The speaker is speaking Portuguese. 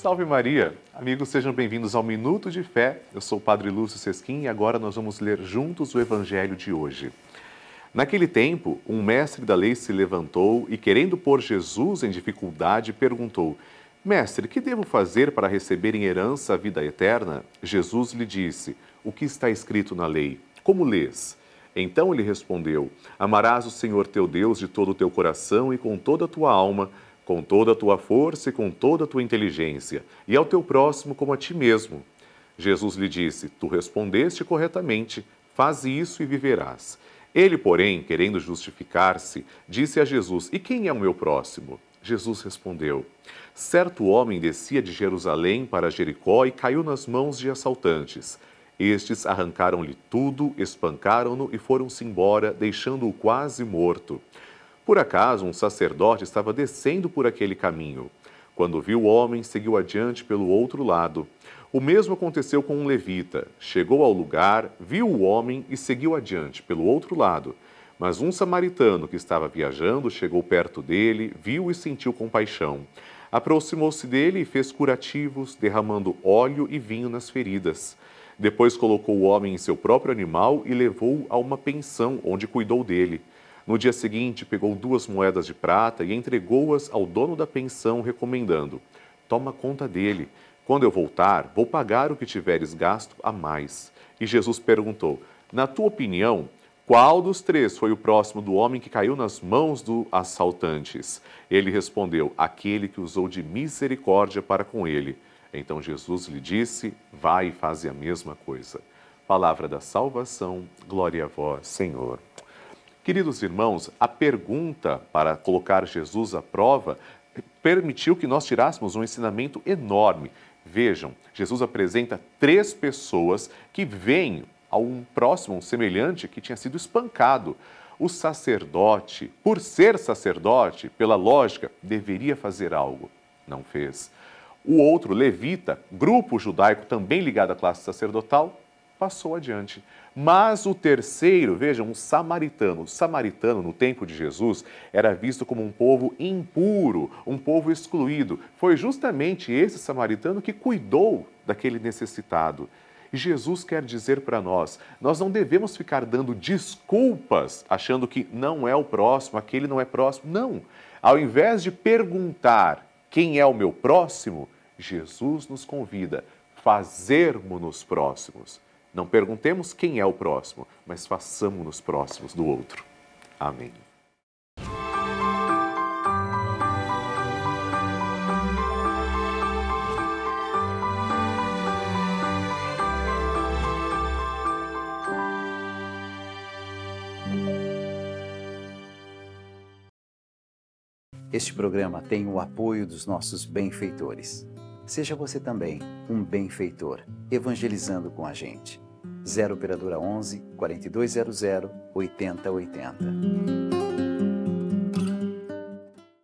Salve Maria! Amigos, sejam bem-vindos ao Minuto de Fé. Eu sou o Padre Lúcio Sesquim e agora nós vamos ler juntos o Evangelho de hoje. Naquele tempo, um mestre da lei se levantou e, querendo pôr Jesus em dificuldade, perguntou: Mestre, que devo fazer para receber em herança a vida eterna? Jesus lhe disse: O que está escrito na lei? Como lês? Então ele respondeu: Amarás o Senhor teu Deus de todo o teu coração e com toda a tua alma com toda a tua força e com toda a tua inteligência, e ao teu próximo como a ti mesmo. Jesus lhe disse: Tu respondeste corretamente, faz isso e viverás. Ele, porém, querendo justificar-se, disse a Jesus: E quem é o meu próximo? Jesus respondeu: Certo homem descia de Jerusalém para Jericó e caiu nas mãos de assaltantes. Estes arrancaram-lhe tudo, espancaram-no e foram-se embora, deixando-o quase morto. Por acaso, um sacerdote estava descendo por aquele caminho. Quando viu o homem, seguiu adiante pelo outro lado. O mesmo aconteceu com um levita. Chegou ao lugar, viu o homem e seguiu adiante pelo outro lado. Mas um samaritano que estava viajando chegou perto dele, viu e sentiu compaixão. Aproximou-se dele e fez curativos, derramando óleo e vinho nas feridas. Depois colocou o homem em seu próprio animal e levou-o a uma pensão, onde cuidou dele. No dia seguinte, pegou duas moedas de prata e entregou-as ao dono da pensão, recomendando: Toma conta dele. Quando eu voltar, vou pagar o que tiveres gasto a mais. E Jesus perguntou: Na tua opinião, qual dos três foi o próximo do homem que caiu nas mãos dos assaltantes? Ele respondeu: Aquele que usou de misericórdia para com ele. Então Jesus lhe disse: Vai e faze a mesma coisa. Palavra da salvação, glória a vós, Senhor. Queridos irmãos, a pergunta para colocar Jesus à prova permitiu que nós tirássemos um ensinamento enorme. Vejam, Jesus apresenta três pessoas que veem a um próximo, um semelhante, que tinha sido espancado. O sacerdote, por ser sacerdote, pela lógica, deveria fazer algo. Não fez. O outro, levita, grupo judaico também ligado à classe sacerdotal, passou adiante. Mas o terceiro, vejam, um samaritano. O samaritano, no tempo de Jesus, era visto como um povo impuro, um povo excluído. Foi justamente esse samaritano que cuidou daquele necessitado. E Jesus quer dizer para nós: nós não devemos ficar dando desculpas, achando que não é o próximo, aquele não é próximo. Não. Ao invés de perguntar quem é o meu próximo, Jesus nos convida a fazermos-nos próximos. Não perguntemos quem é o próximo, mas façamos-nos próximos do outro. Amém. Este programa tem o apoio dos nossos benfeitores. Seja você também um benfeitor, evangelizando com a gente. 0 Operadora 11 4200 8080.